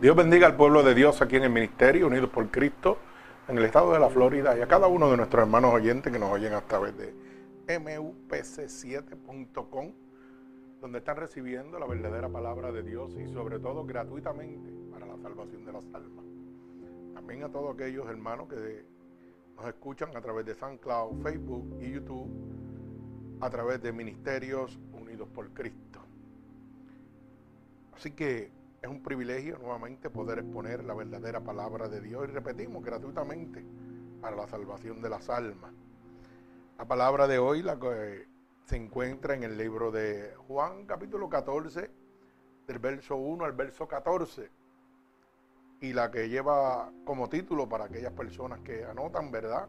Dios bendiga al pueblo de Dios aquí en el Ministerio Unidos por Cristo, en el estado de la Florida, y a cada uno de nuestros hermanos oyentes que nos oyen a través de mupc7.com, donde están recibiendo la verdadera palabra de Dios y sobre todo gratuitamente para la salvación de las almas. También a todos aquellos hermanos que nos escuchan a través de SoundCloud, Facebook y YouTube, a través de Ministerios Unidos por Cristo. Así que es un privilegio nuevamente poder exponer la verdadera palabra de Dios y repetimos gratuitamente para la salvación de las almas. La palabra de hoy la que se encuentra en el libro de Juan capítulo 14 del verso 1 al verso 14 y la que lleva como título para aquellas personas que anotan, ¿verdad?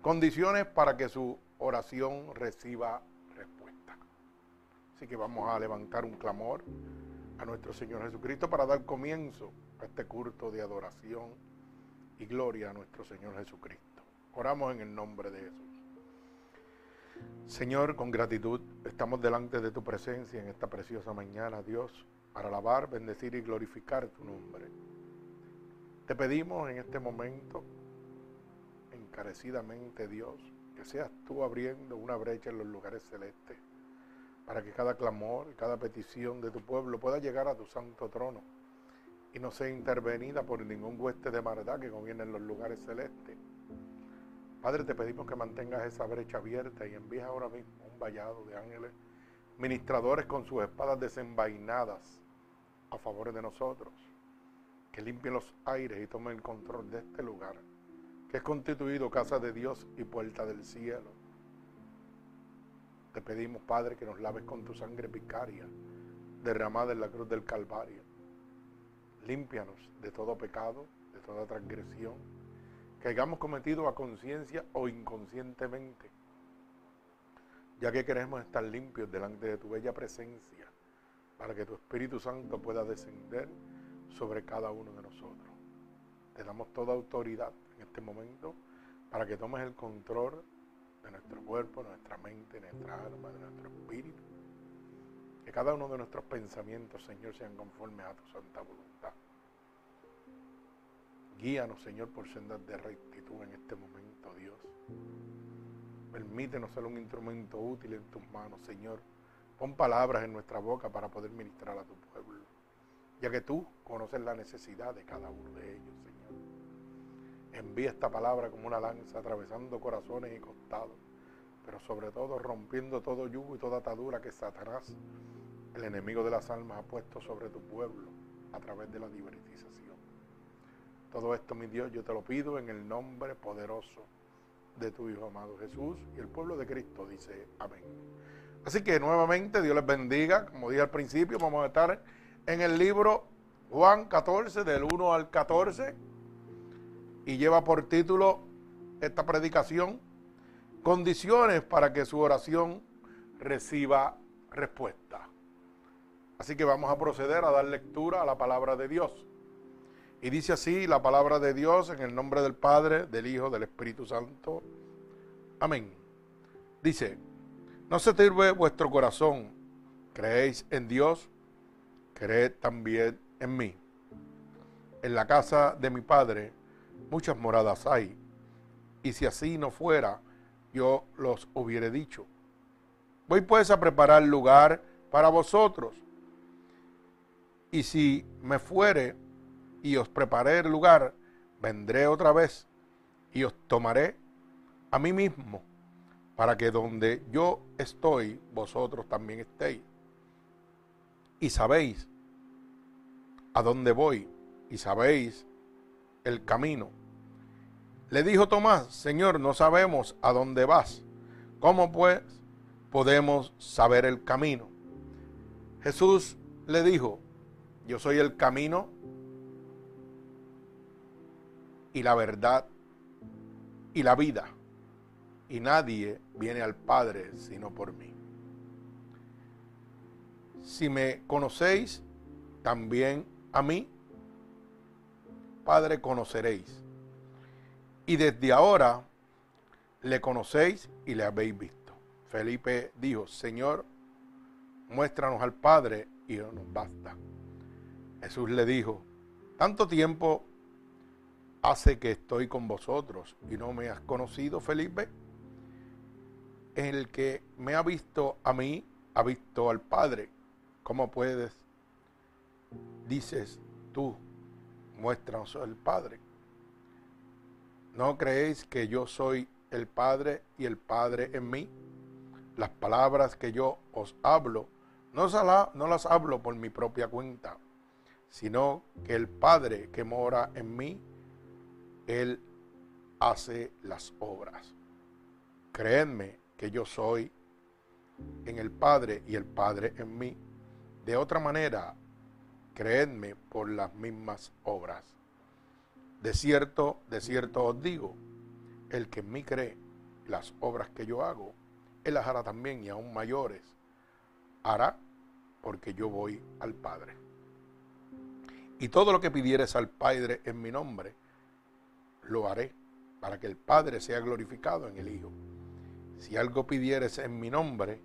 Condiciones para que su oración reciba respuesta. Así que vamos a levantar un clamor a nuestro Señor Jesucristo para dar comienzo a este culto de adoración y gloria a nuestro Señor Jesucristo. Oramos en el nombre de Jesús. Señor, con gratitud estamos delante de tu presencia en esta preciosa mañana, Dios, para alabar, bendecir y glorificar tu nombre. Te pedimos en este momento, encarecidamente, Dios, que seas tú abriendo una brecha en los lugares celestes para que cada clamor, cada petición de tu pueblo pueda llegar a tu santo trono y no sea intervenida por ningún hueste de maldad que conviene en los lugares celestes. Padre, te pedimos que mantengas esa brecha abierta y envíes ahora mismo un vallado de ángeles, ministradores con sus espadas desenvainadas a favor de nosotros, que limpien los aires y tomen el control de este lugar, que es constituido casa de Dios y puerta del cielo te pedimos, Padre, que nos laves con tu sangre vicaria, derramada en la cruz del Calvario. Límpianos de todo pecado, de toda transgresión, que hayamos cometido a conciencia o inconscientemente, ya que queremos estar limpios delante de tu bella presencia, para que tu Espíritu Santo pueda descender sobre cada uno de nosotros. Te damos toda autoridad en este momento para que tomes el control de nuestro cuerpo, nuestra mente, nuestra alma, de nuestro espíritu. Que cada uno de nuestros pensamientos, Señor, sean conformes a tu santa voluntad. Guíanos, Señor, por sendas de rectitud en este momento, Dios. Permítenos ser un instrumento útil en tus manos, Señor. Pon palabras en nuestra boca para poder ministrar a tu pueblo, ya que tú conoces la necesidad de cada uno de ellos. Envía esta palabra como una lanza atravesando corazones y costados, pero sobre todo rompiendo todo yugo y toda atadura que Satanás, el enemigo de las almas, ha puesto sobre tu pueblo a través de la diversización. Todo esto, mi Dios, yo te lo pido en el nombre poderoso de tu Hijo amado Jesús y el pueblo de Cristo dice amén. Así que nuevamente Dios les bendiga. Como dije al principio, vamos a estar en el libro Juan 14, del 1 al 14 y lleva por título esta predicación, condiciones para que su oración reciba respuesta. Así que vamos a proceder a dar lectura a la palabra de Dios. Y dice así la palabra de Dios en el nombre del Padre, del Hijo, del Espíritu Santo. Amén. Dice, no se turbe vuestro corazón, creéis en Dios, creed también en mí. En la casa de mi Padre muchas moradas hay. Y si así no fuera, yo los hubiera dicho. Voy pues a preparar lugar para vosotros. Y si me fuere y os preparé el lugar, vendré otra vez y os tomaré a mí mismo, para que donde yo estoy, vosotros también estéis. Y sabéis a dónde voy, y sabéis el camino. Le dijo Tomás, Señor, no sabemos a dónde vas. ¿Cómo pues podemos saber el camino? Jesús le dijo, yo soy el camino y la verdad y la vida. Y nadie viene al Padre sino por mí. Si me conocéis, también a mí, Padre, conoceréis. Y desde ahora le conocéis y le habéis visto. Felipe dijo, Señor, muéstranos al Padre y no nos basta. Jesús le dijo, Tanto tiempo hace que estoy con vosotros y no me has conocido, Felipe. El que me ha visto a mí, ha visto al Padre. ¿Cómo puedes? Dices tú, muéstranos al Padre. ¿No creéis que yo soy el Padre y el Padre en mí? Las palabras que yo os hablo, no, las hablo por mi propia cuenta sino que el Padre que mora en mí, Él hace las obras. Creedme que yo soy en el Padre y el Padre en mí. De otra manera, creedme por las mismas obras. De cierto, de cierto os digo, el que en mí cree las obras que yo hago, él las hará también y aún mayores. Hará porque yo voy al Padre. Y todo lo que pidieres al Padre en mi nombre, lo haré, para que el Padre sea glorificado en el Hijo. Si algo pidieres en mi nombre,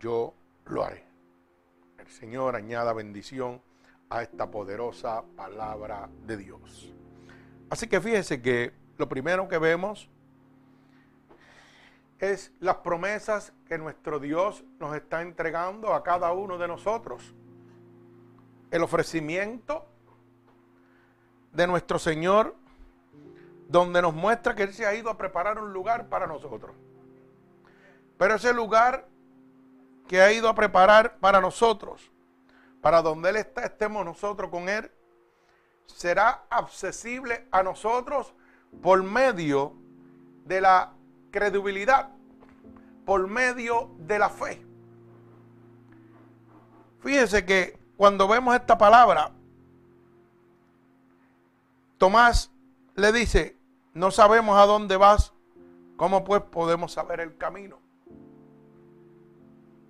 yo lo haré. El Señor añada bendición a esta poderosa palabra de Dios. Así que fíjese que lo primero que vemos es las promesas que nuestro Dios nos está entregando a cada uno de nosotros el ofrecimiento de nuestro Señor, donde nos muestra que Él se ha ido a preparar un lugar para nosotros. Pero ese lugar que ha ido a preparar para nosotros, para donde Él está, estemos nosotros con Él, será accesible a nosotros por medio de la credibilidad, por medio de la fe. Fíjense que cuando vemos esta palabra, Tomás le dice, no sabemos a dónde vas, ¿cómo pues podemos saber el camino?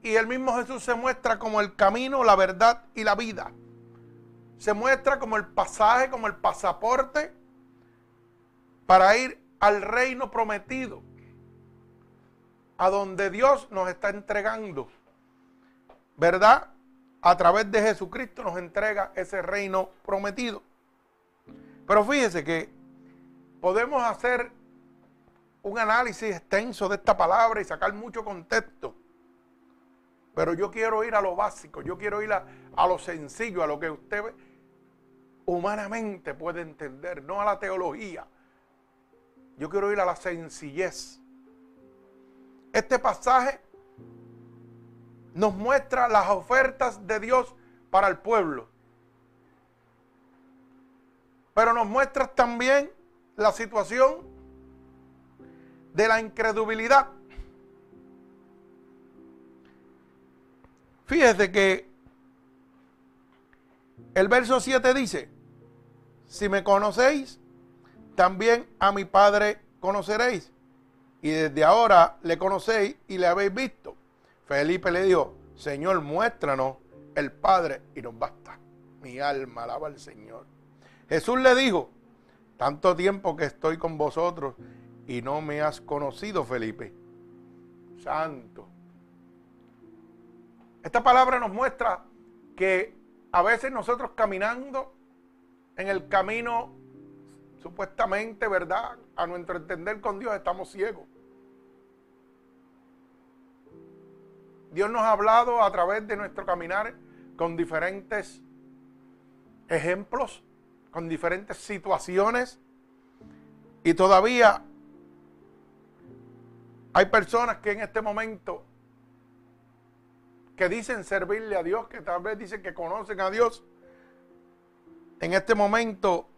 Y el mismo Jesús se muestra como el camino, la verdad y la vida. Se muestra como el pasaje, como el pasaporte para ir al reino prometido, a donde Dios nos está entregando. ¿Verdad? a través de Jesucristo nos entrega ese reino prometido. Pero fíjese que podemos hacer un análisis extenso de esta palabra y sacar mucho contexto. Pero yo quiero ir a lo básico, yo quiero ir a, a lo sencillo, a lo que usted humanamente puede entender, no a la teología. Yo quiero ir a la sencillez. Este pasaje nos muestra las ofertas de Dios para el pueblo. Pero nos muestra también la situación de la incredulidad. Fíjese que el verso 7 dice, si me conocéis, también a mi Padre conoceréis. Y desde ahora le conocéis y le habéis visto. Felipe le dijo, Señor, muéstranos el Padre y nos basta. Mi alma alaba al Señor. Jesús le dijo, tanto tiempo que estoy con vosotros y no me has conocido, Felipe. Santo. Esta palabra nos muestra que a veces nosotros caminando en el camino supuestamente, ¿verdad? A nuestro entender con Dios estamos ciegos. Dios nos ha hablado a través de nuestro caminar con diferentes ejemplos, con diferentes situaciones. Y todavía hay personas que en este momento que dicen servirle a Dios, que tal vez dicen que conocen a Dios, en este momento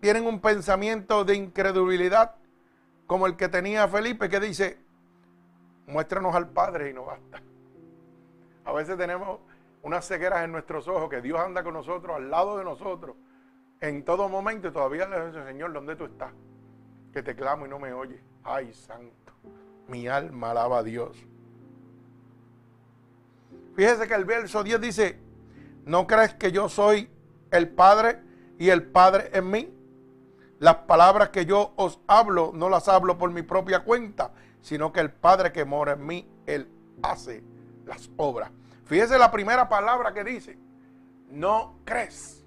tienen un pensamiento de incredulidad como el que tenía Felipe, que dice, muéstranos al Padre y no basta. A veces tenemos unas cegueras en nuestros ojos que Dios anda con nosotros, al lado de nosotros, en todo momento y todavía le dice, Señor, ¿dónde tú estás? Que te clamo y no me oyes. Ay, santo, mi alma alaba a Dios. Fíjese que el verso 10 dice, ¿no crees que yo soy el Padre y el Padre en mí? Las palabras que yo os hablo no las hablo por mi propia cuenta, sino que el Padre que mora en mí, Él hace las obras. Fíjese la primera palabra que dice, no crees.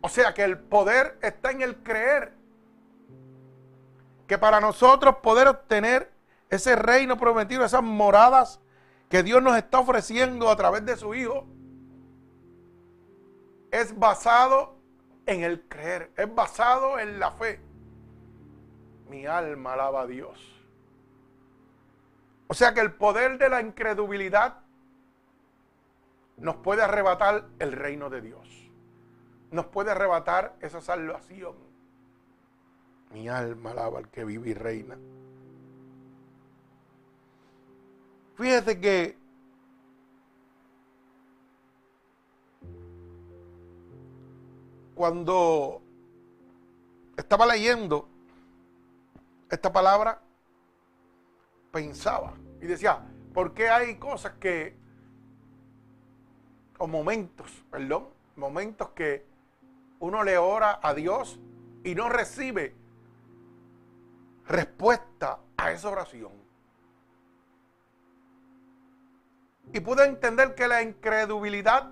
O sea que el poder está en el creer. Que para nosotros poder obtener ese reino prometido, esas moradas que Dios nos está ofreciendo a través de su Hijo, es basado en el creer, es basado en la fe. Mi alma alaba a Dios. O sea que el poder de la incredulidad nos puede arrebatar el reino de Dios. Nos puede arrebatar esa salvación. Mi alma alaba al que vive y reina. Fíjese que cuando estaba leyendo esta palabra, pensaba y decía, ¿por qué hay cosas que, o momentos, perdón, momentos que uno le ora a Dios y no recibe respuesta a esa oración? Y pude entender que la incredulidad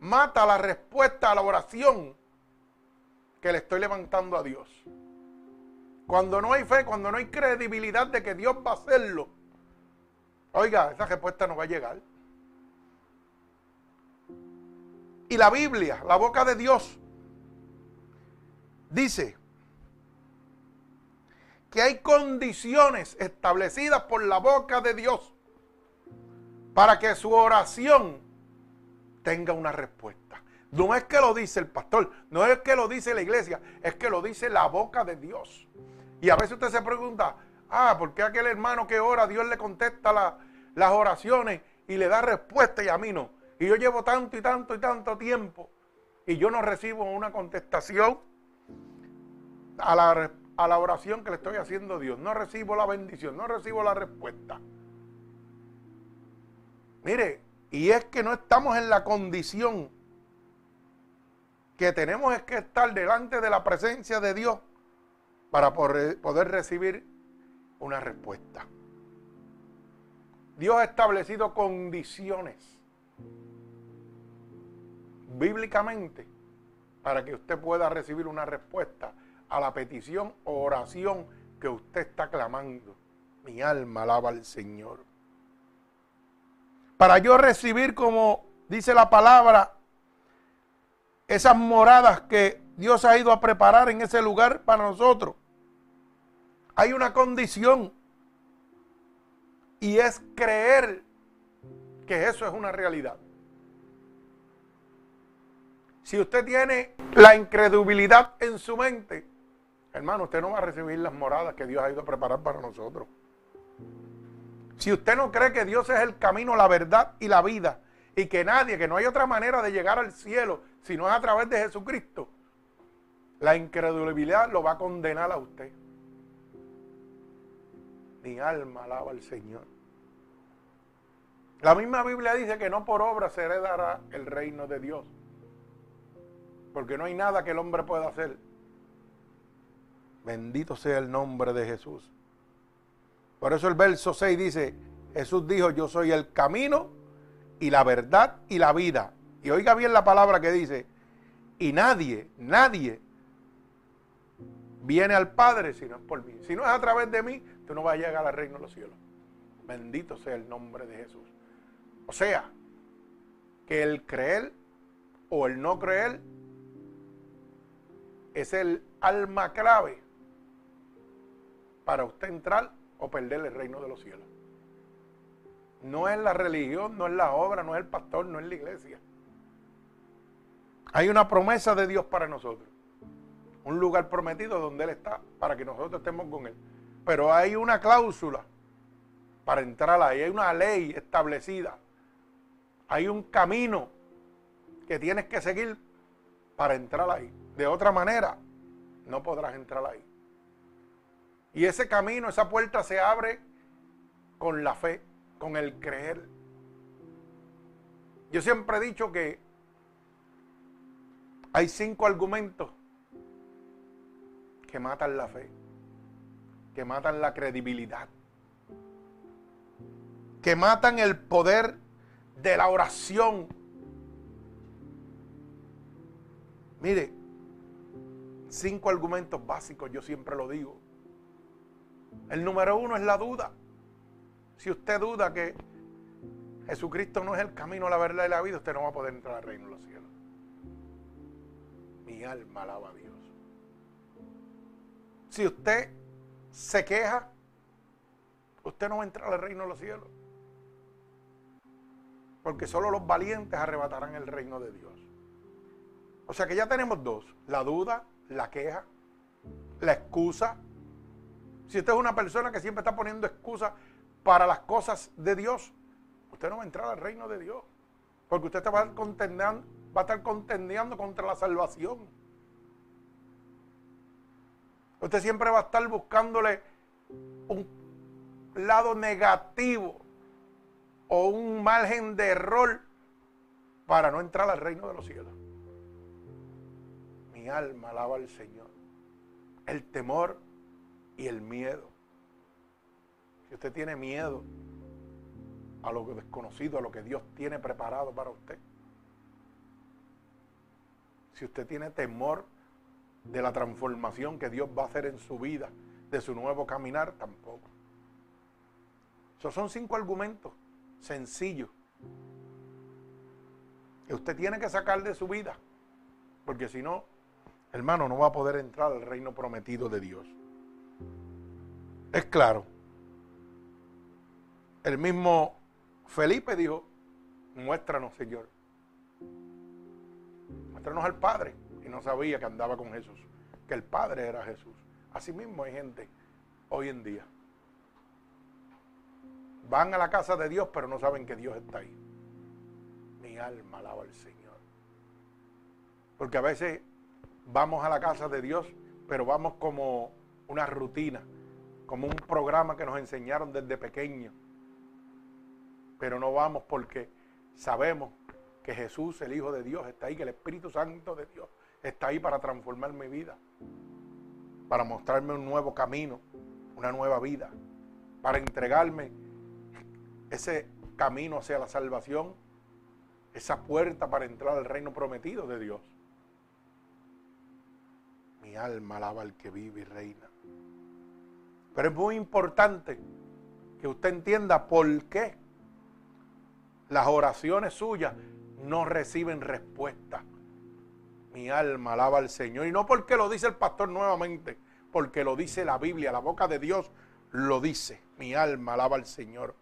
mata la respuesta a la oración que le estoy levantando a Dios. Cuando no hay fe, cuando no hay credibilidad de que Dios va a hacerlo, oiga, esa respuesta no va a llegar. Y la Biblia, la boca de Dios, dice que hay condiciones establecidas por la boca de Dios para que su oración tenga una respuesta. No es que lo dice el pastor, no es que lo dice la iglesia, es que lo dice la boca de Dios. Y a veces usted se pregunta, ah, ¿por qué aquel hermano que ora, Dios le contesta las oraciones y le da respuesta y a mí no? Y yo llevo tanto y tanto y tanto tiempo y yo no recibo una contestación a la, a la oración que le estoy haciendo a Dios. No recibo la bendición, no recibo la respuesta. Mire, y es que no estamos en la condición que tenemos es que estar delante de la presencia de Dios para poder recibir una respuesta. Dios ha establecido condiciones bíblicamente para que usted pueda recibir una respuesta a la petición o oración que usted está clamando. Mi alma alaba al Señor para yo recibir, como dice la palabra, esas moradas que Dios ha ido a preparar en ese lugar para nosotros. Hay una condición y es creer que eso es una realidad. Si usted tiene la incredulidad en su mente, hermano, usted no va a recibir las moradas que Dios ha ido a preparar para nosotros. Si usted no cree que Dios es el camino, la verdad y la vida, y que nadie, que no hay otra manera de llegar al cielo si no es a través de Jesucristo, la incredulidad lo va a condenar a usted. Mi alma alaba al Señor. La misma Biblia dice que no por obra se heredará el reino de Dios. Porque no hay nada que el hombre pueda hacer. Bendito sea el nombre de Jesús. Por eso el verso 6 dice, Jesús dijo, yo soy el camino y la verdad y la vida. Y oiga bien la palabra que dice, y nadie, nadie viene al Padre si no es por mí. Si no es a través de mí, tú no vas a llegar al reino de los cielos. Bendito sea el nombre de Jesús. O sea, que el creer o el no creer es el alma clave para usted entrar o perder el reino de los cielos. No es la religión, no es la obra, no es el pastor, no es la iglesia. Hay una promesa de Dios para nosotros. Un lugar prometido donde Él está para que nosotros estemos con Él. Pero hay una cláusula para entrar ahí. Hay una ley establecida. Hay un camino que tienes que seguir para entrar ahí. De otra manera, no podrás entrar ahí. Y ese camino, esa puerta se abre con la fe, con el creer. Yo siempre he dicho que hay cinco argumentos que matan la fe, que matan la credibilidad, que matan el poder de la oración. Mire, cinco argumentos básicos, yo siempre lo digo. El número uno es la duda. Si usted duda que Jesucristo no es el camino, la verdad y la vida, usted no va a poder entrar al reino de los cielos. Mi alma alaba a Dios. Si usted se queja, usted no va a entrar al reino de los cielos. Porque solo los valientes arrebatarán el reino de Dios. O sea que ya tenemos dos, la duda, la queja, la excusa. Si usted es una persona que siempre está poniendo excusas para las cosas de Dios, usted no va a entrar al reino de Dios. Porque usted va a estar contendiendo, va a estar contendiendo contra la salvación. Usted siempre va a estar buscándole un lado negativo o un margen de error para no entrar al reino de los cielos. Mi alma alaba al Señor. El temor y el miedo. Si usted tiene miedo a lo desconocido, a lo que Dios tiene preparado para usted. Si usted tiene temor de la transformación que Dios va a hacer en su vida, de su nuevo caminar, tampoco. Esos son cinco argumentos sencillos que usted tiene que sacar de su vida, porque si no, hermano, no va a poder entrar al reino prometido de Dios. Es claro. El mismo Felipe dijo, muéstranos, Señor. Muéstranos al Padre. Y no sabía que andaba con Jesús, que el Padre era Jesús. Así mismo hay gente hoy en día. Van a la casa de Dios, pero no saben que Dios está ahí. Mi alma alaba al Señor. Porque a veces vamos a la casa de Dios, pero vamos como una rutina, como un programa que nos enseñaron desde pequeños pero no vamos porque sabemos que Jesús, el Hijo de Dios, está ahí, que el Espíritu Santo de Dios está ahí para transformar mi vida, para mostrarme un nuevo camino, una nueva vida, para entregarme ese camino hacia la salvación, esa puerta para entrar al reino prometido de Dios. Mi alma alaba al que vive y reina. Pero es muy importante que usted entienda por qué las oraciones suyas no reciben respuesta. Mi alma alaba al Señor. Y no porque lo dice el pastor nuevamente, porque lo dice la Biblia, la boca de Dios lo dice. Mi alma alaba al Señor.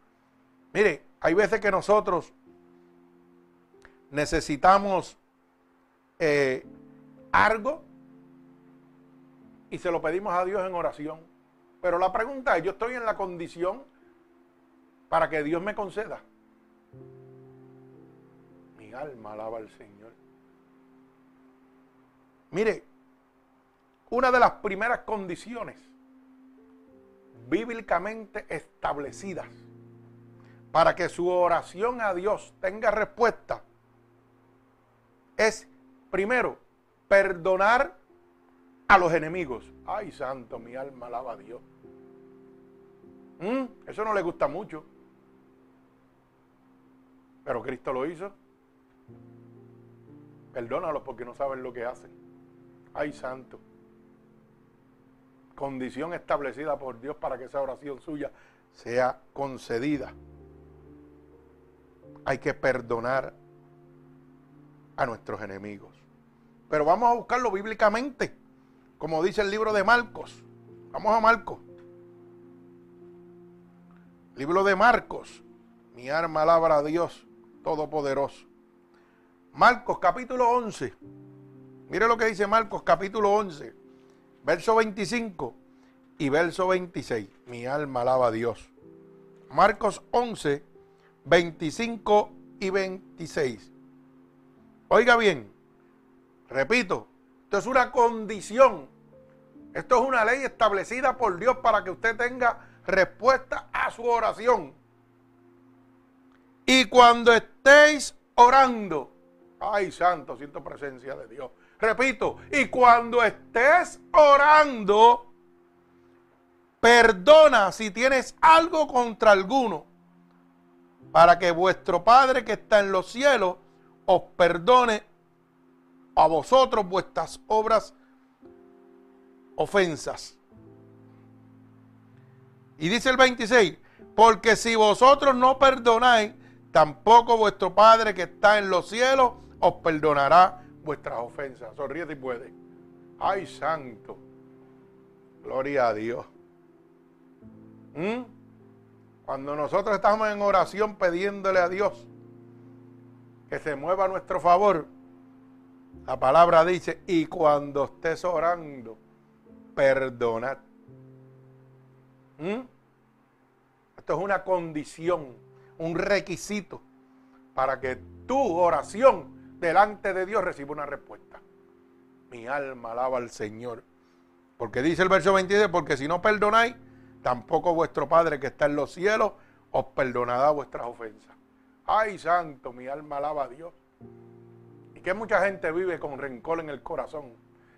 Mire, hay veces que nosotros necesitamos eh, algo y se lo pedimos a Dios en oración. Pero la pregunta es, ¿yo estoy en la condición para que Dios me conceda? Alma alaba al Señor. Mire, una de las primeras condiciones bíblicamente establecidas para que su oración a Dios tenga respuesta es, primero, perdonar a los enemigos. Ay, santo, mi alma alaba a Dios. Mm, eso no le gusta mucho. Pero Cristo lo hizo. Perdónalos porque no saben lo que hacen. Ay, santo. Condición establecida por Dios para que esa oración suya sea concedida. Hay que perdonar a nuestros enemigos. Pero vamos a buscarlo bíblicamente, como dice el libro de Marcos. Vamos a Marcos. Libro de Marcos. Mi arma alabra a Dios Todopoderoso. Marcos capítulo 11. Mire lo que dice Marcos capítulo 11, verso 25 y verso 26. Mi alma alaba a Dios. Marcos 11, 25 y 26. Oiga bien, repito, esto es una condición. Esto es una ley establecida por Dios para que usted tenga respuesta a su oración. Y cuando estéis orando, Ay, santo, siento presencia de Dios. Repito, y cuando estés orando, perdona si tienes algo contra alguno, para que vuestro Padre que está en los cielos os perdone a vosotros vuestras obras ofensas. Y dice el 26, porque si vosotros no perdonáis, tampoco vuestro Padre que está en los cielos os perdonará vuestras ofensas. Sonríe si puede. Ay, santo. Gloria a Dios. ¿Mm? Cuando nosotros estamos en oración pidiéndole a Dios que se mueva a nuestro favor, la palabra dice, y cuando estés orando, perdonad. ¿Mm? Esto es una condición, un requisito para que tu oración delante de Dios reciba una respuesta. Mi alma alaba al Señor. Porque dice el verso 22, porque si no perdonáis, tampoco vuestro Padre que está en los cielos os perdonará vuestras ofensas. Ay, santo, mi alma alaba a Dios. Y que mucha gente vive con rencor en el corazón.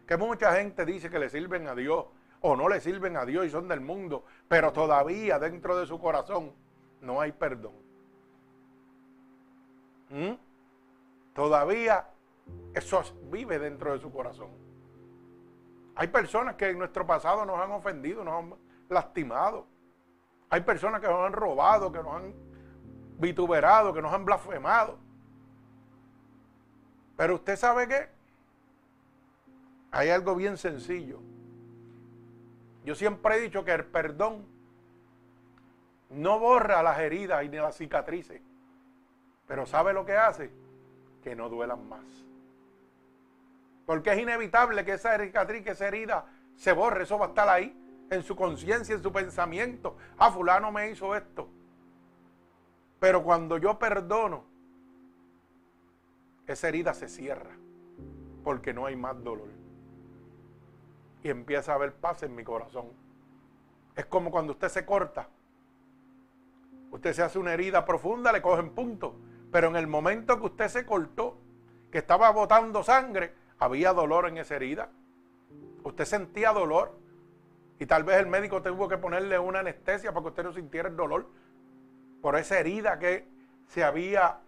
Que mucha gente dice que le sirven a Dios o no le sirven a Dios y son del mundo, pero todavía dentro de su corazón no hay perdón. ¿Mm? Todavía eso vive dentro de su corazón. Hay personas que en nuestro pasado nos han ofendido, nos han lastimado. Hay personas que nos han robado, que nos han vituperado, que nos han blasfemado. Pero usted sabe que hay algo bien sencillo. Yo siempre he dicho que el perdón no borra las heridas y ni las cicatrices, pero ¿sabe lo que hace? Que no duelan más. Porque es inevitable que esa cicatriz, esa herida se borre, eso va a estar ahí, en su conciencia, en su pensamiento. Ah, fulano me hizo esto. Pero cuando yo perdono, esa herida se cierra, porque no hay más dolor y empieza a haber paz en mi corazón. Es como cuando usted se corta. Usted se hace una herida profunda, le cogen punto. Pero en el momento que usted se cortó, que estaba botando sangre, había dolor en esa herida. Usted sentía dolor. Y tal vez el médico tuvo que ponerle una anestesia para que usted no sintiera el dolor por esa herida que se había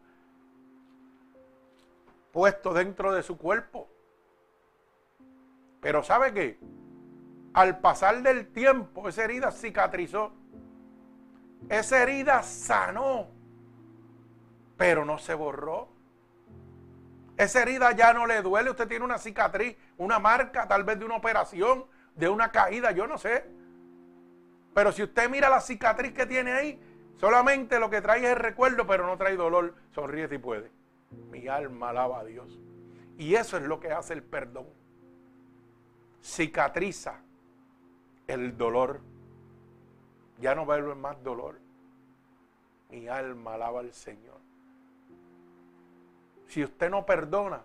puesto dentro de su cuerpo. Pero ¿sabe qué? Al pasar del tiempo, esa herida cicatrizó. Esa herida sanó, pero no se borró. Esa herida ya no le duele. Usted tiene una cicatriz, una marca, tal vez de una operación, de una caída, yo no sé. Pero si usted mira la cicatriz que tiene ahí, solamente lo que trae es el recuerdo, pero no trae dolor. Sonríe si puede. Mi alma alaba a Dios. Y eso es lo que hace el perdón cicatriza el dolor. Ya no va a haber más dolor. Mi alma alaba al Señor. Si usted no perdona,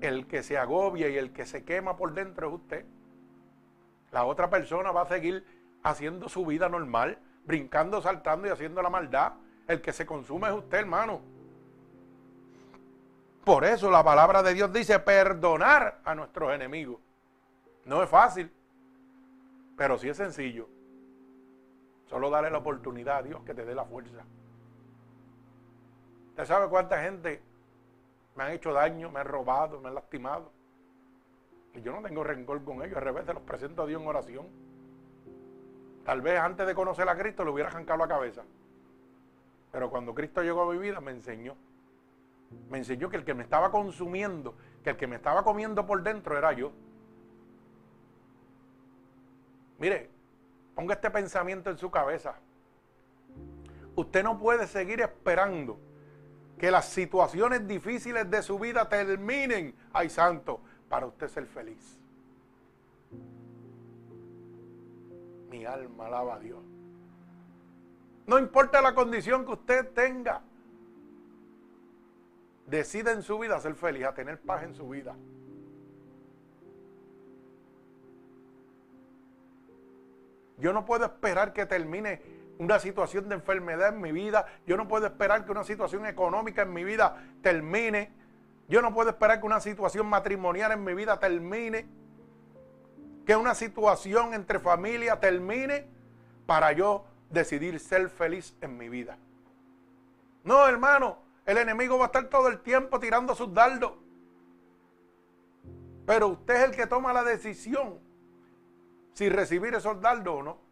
el que se agobia y el que se quema por dentro es usted. La otra persona va a seguir haciendo su vida normal, brincando, saltando y haciendo la maldad. El que se consume es usted, hermano. Por eso la palabra de Dios dice perdonar a nuestros enemigos. No es fácil, pero sí es sencillo. Solo darle la oportunidad a Dios que te dé la fuerza. ¿Usted sabe cuánta gente me han hecho daño, me han robado, me han lastimado? Y yo no tengo rencor con ellos, al revés, se los presento a Dios en oración. Tal vez antes de conocer a Cristo le hubiera arrancado la cabeza. Pero cuando Cristo llegó a mi vida me enseñó me enseñó que el que me estaba consumiendo, que el que me estaba comiendo por dentro era yo. Mire, ponga este pensamiento en su cabeza. Usted no puede seguir esperando que las situaciones difíciles de su vida terminen, ay santo, para usted ser feliz. Mi alma alaba a Dios. No importa la condición que usted tenga decida en su vida ser feliz, a tener paz en su vida. Yo no puedo esperar que termine una situación de enfermedad en mi vida. Yo no puedo esperar que una situación económica en mi vida termine. Yo no puedo esperar que una situación matrimonial en mi vida termine. Que una situación entre familia termine para yo decidir ser feliz en mi vida. No, hermano, el enemigo va a estar todo el tiempo tirando sus dardos. Pero usted es el que toma la decisión si recibir esos dardos o no.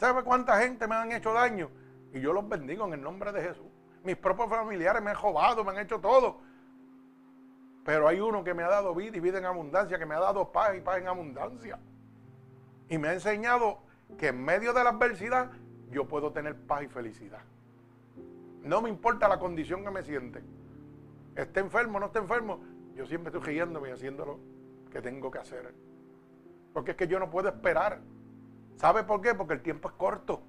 ¿Sabe cuánta gente me han hecho daño? Y yo los bendigo en el nombre de Jesús. Mis propios familiares me han robado, me han hecho todo. Pero hay uno que me ha dado vida y vida en abundancia, que me ha dado paz y paz en abundancia. Y me ha enseñado que en medio de la adversidad yo puedo tener paz y felicidad. No me importa la condición que me siente. Esté enfermo o no esté enfermo, yo siempre estoy riéndome y haciendo lo que tengo que hacer. Porque es que yo no puedo esperar. ¿Sabe por qué? Porque el tiempo es corto.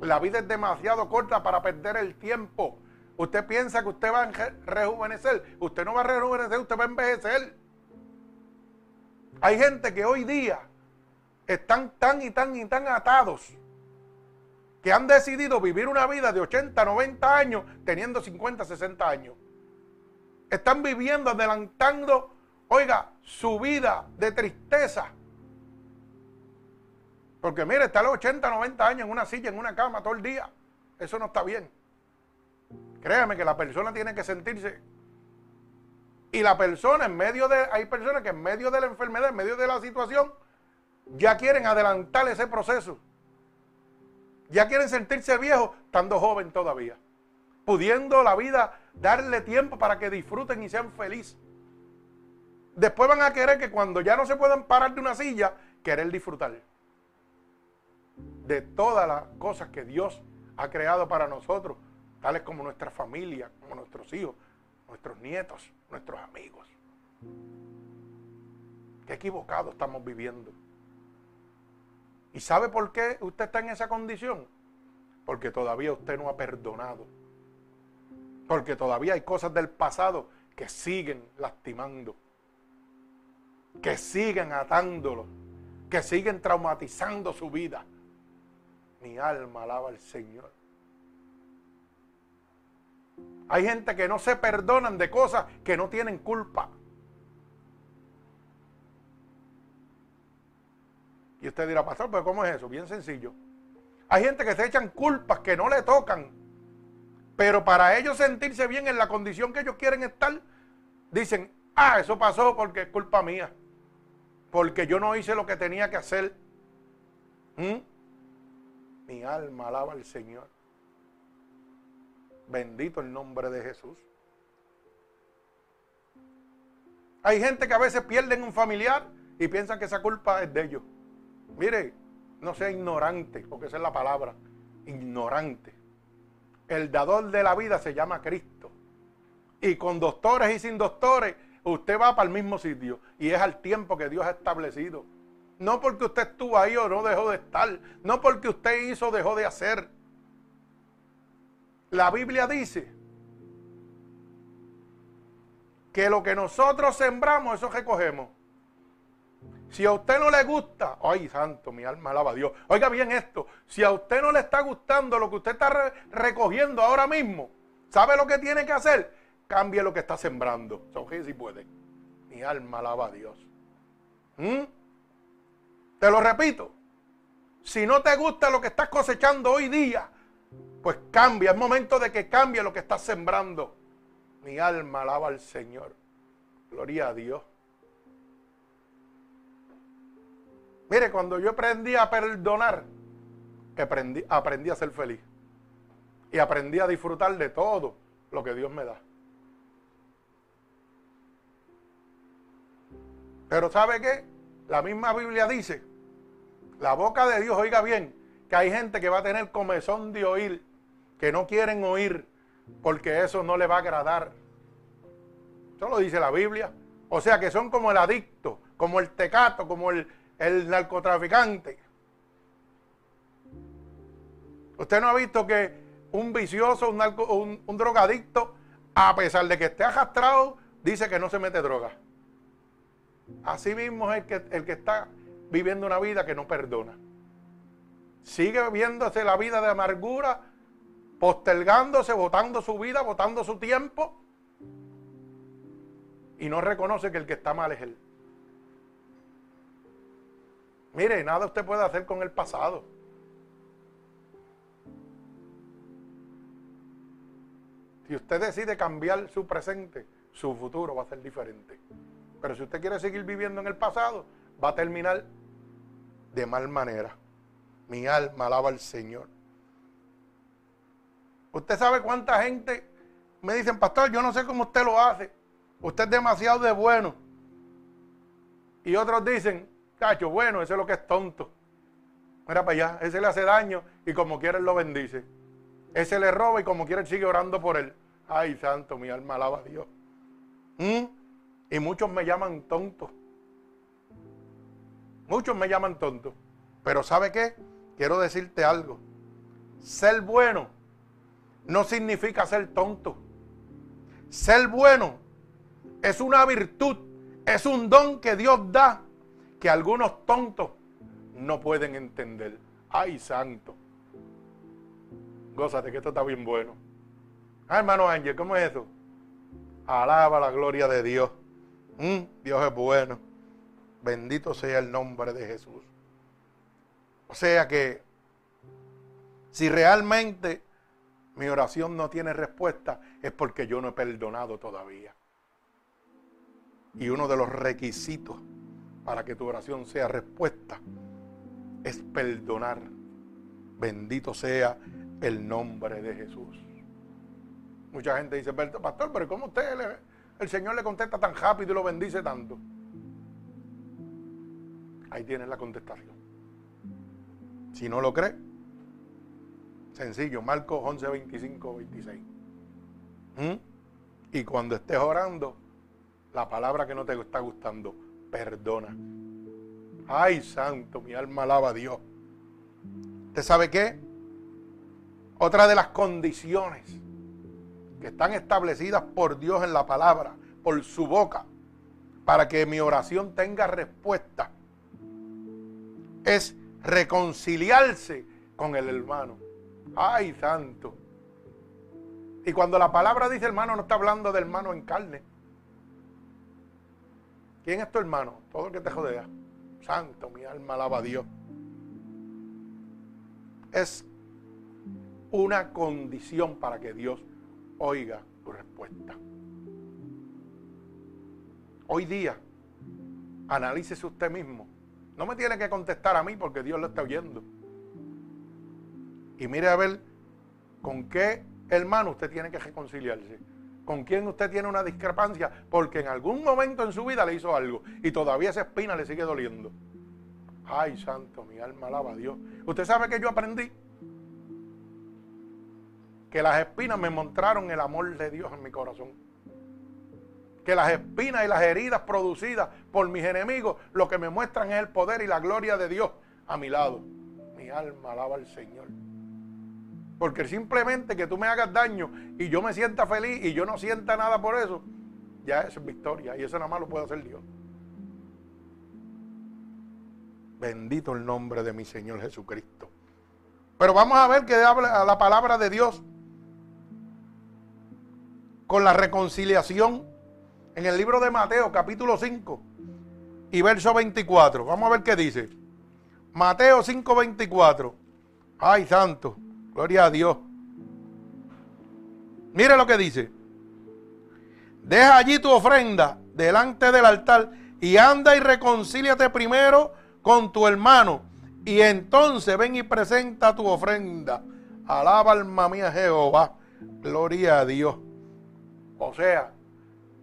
La vida es demasiado corta para perder el tiempo. Usted piensa que usted va a rejuvenecer. Usted no va a rejuvenecer, usted va a envejecer. Hay gente que hoy día están tan y tan y tan atados que han decidido vivir una vida de 80, 90 años teniendo 50, 60 años. Están viviendo, adelantando, oiga, su vida de tristeza. Porque mire, está a los 80, 90 años en una silla, en una cama todo el día. Eso no está bien. Créame que la persona tiene que sentirse. Y la persona en medio de, hay personas que en medio de la enfermedad, en medio de la situación, ya quieren adelantar ese proceso. Ya quieren sentirse viejos estando joven todavía. Pudiendo la vida darle tiempo para que disfruten y sean felices. Después van a querer que cuando ya no se puedan parar de una silla, querer disfrutar de todas las cosas que Dios ha creado para nosotros tales como nuestra familia, como nuestros hijos, nuestros nietos, nuestros amigos. Qué equivocado estamos viviendo. ¿Y sabe por qué usted está en esa condición? Porque todavía usted no ha perdonado. Porque todavía hay cosas del pasado que siguen lastimando. Que siguen atándolo. Que siguen traumatizando su vida. Mi alma alaba al Señor. Hay gente que no se perdonan de cosas que no tienen culpa. Y usted dirá, pastor, pero ¿cómo es eso? Bien sencillo. Hay gente que se echan culpas que no le tocan. Pero para ellos sentirse bien en la condición que ellos quieren estar, dicen, ah, eso pasó porque es culpa mía. Porque yo no hice lo que tenía que hacer. ¿Mm? Mi alma alaba al Señor. Bendito el nombre de Jesús. Hay gente que a veces pierden un familiar y piensan que esa culpa es de ellos. Mire, no sea ignorante, porque esa es la palabra, ignorante. El dador de la vida se llama Cristo. Y con doctores y sin doctores, usted va para el mismo sitio. Y es al tiempo que Dios ha establecido. No porque usted estuvo ahí o no dejó de estar. No porque usted hizo o dejó de hacer. La Biblia dice que lo que nosotros sembramos, eso recogemos. Si a usted no le gusta, ay santo, mi alma alaba a Dios. Oiga bien esto, si a usted no le está gustando lo que usted está recogiendo ahora mismo, ¿sabe lo que tiene que hacer? Cambie lo que está sembrando. si puede. Mi alma alaba a Dios. ¿Mm? Te lo repito. Si no te gusta lo que estás cosechando hoy día, pues cambia, es momento de que cambie lo que estás sembrando. Mi alma alaba al Señor. Gloria a Dios. Mire, cuando yo aprendí a perdonar, aprendí, aprendí a ser feliz. Y aprendí a disfrutar de todo lo que Dios me da. Pero ¿sabe qué? La misma Biblia dice, la boca de Dios, oiga bien, que hay gente que va a tener comezón de oír que no quieren oír porque eso no le va a agradar. Eso lo dice la Biblia. O sea que son como el adicto, como el tecato, como el, narcotraficante. Usted no ha visto que un vicioso, un, un, drogadicto, a pesar de que esté arrastrado, dice que no se mete droga. Así mismo es el que, el que está viviendo una vida que no perdona. Sigue viviéndose la vida de amargura postergándose, votando su vida, votando su tiempo, y no reconoce que el que está mal es él. Mire, nada usted puede hacer con el pasado. Si usted decide cambiar su presente, su futuro va a ser diferente. Pero si usted quiere seguir viviendo en el pasado, va a terminar de mal manera. Mi alma alaba al Señor. Usted sabe cuánta gente me dicen, pastor, yo no sé cómo usted lo hace. Usted es demasiado de bueno. Y otros dicen, cacho, bueno, ese es lo que es tonto. Mira para allá, ese le hace daño y como quiere él lo bendice. Ese le roba y como quiere él sigue orando por él. Ay, santo, mi alma alaba a Dios. ¿Mm? Y muchos me llaman tonto. Muchos me llaman tonto. Pero ¿sabe qué? Quiero decirte algo. Ser bueno no significa ser tonto. Ser bueno es una virtud, es un don que Dios da que algunos tontos no pueden entender. Ay, santo. Gózate que esto está bien bueno. Ah, hermano Ángel, ¿cómo es eso? Alaba la gloria de Dios. Mm, Dios es bueno. Bendito sea el nombre de Jesús. O sea que si realmente mi oración no tiene respuesta es porque yo no he perdonado todavía. Y uno de los requisitos para que tu oración sea respuesta es perdonar. Bendito sea el nombre de Jesús. Mucha gente dice, pastor, pero ¿cómo usted, el Señor le contesta tan rápido y lo bendice tanto? Ahí tienes la contestación. Si no lo cree, sencillo, Marcos 11, 25, 26. Y cuando estés orando, la palabra que no te está gustando, perdona. Ay, santo, mi alma alaba a Dios. ¿Usted sabe qué? Otra de las condiciones que están establecidas por Dios en la palabra, por su boca, para que mi oración tenga respuesta, es reconciliarse con el hermano. Ay, santo. Y cuando la palabra dice hermano, no está hablando de hermano en carne. ¿Quién es tu hermano? Todo el que te jodea. Santo, mi alma alaba a Dios. Es una condición para que Dios oiga tu respuesta. Hoy día, analícese usted mismo. No me tiene que contestar a mí porque Dios lo está oyendo. Y mire a ver con qué hermano usted tiene que reconciliarse. Con quién usted tiene una discrepancia porque en algún momento en su vida le hizo algo y todavía esa espina le sigue doliendo. Ay, santo, mi alma alaba a Dios. Usted sabe que yo aprendí que las espinas me mostraron el amor de Dios en mi corazón. Que las espinas y las heridas producidas por mis enemigos lo que me muestran es el poder y la gloria de Dios a mi lado. Mi alma alaba al Señor. Porque simplemente que tú me hagas daño y yo me sienta feliz y yo no sienta nada por eso, ya es victoria. Y eso nada más lo puede hacer Dios. Bendito el nombre de mi Señor Jesucristo. Pero vamos a ver que habla la palabra de Dios con la reconciliación en el libro de Mateo capítulo 5 y verso 24. Vamos a ver qué dice. Mateo 5, 24. Ay, santo. Gloria a Dios. Mire lo que dice. Deja allí tu ofrenda delante del altar y anda y reconcíliate primero con tu hermano. Y entonces ven y presenta tu ofrenda. Alaba alma mía Jehová. Gloria a Dios. O sea,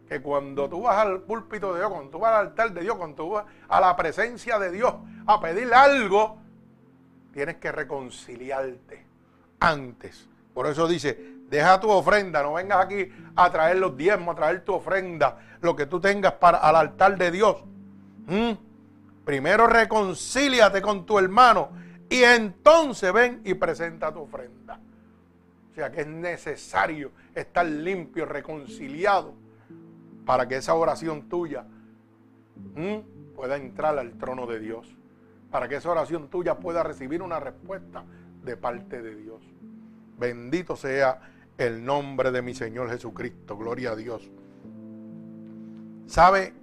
que cuando tú vas al púlpito de Dios, cuando tú vas al altar de Dios, cuando tú vas a la presencia de Dios a pedir algo, tienes que reconciliarte antes. Por eso dice, deja tu ofrenda, no vengas aquí a traer los diezmos, a traer tu ofrenda, lo que tú tengas para al altar de Dios. ¿Mm? Primero reconcíliate con tu hermano y entonces ven y presenta tu ofrenda. O sea que es necesario estar limpio, reconciliado, para que esa oración tuya pueda entrar al trono de Dios. Para que esa oración tuya pueda recibir una respuesta de parte de Dios. Bendito sea el nombre de mi Señor Jesucristo. Gloria a Dios. ¿Sabe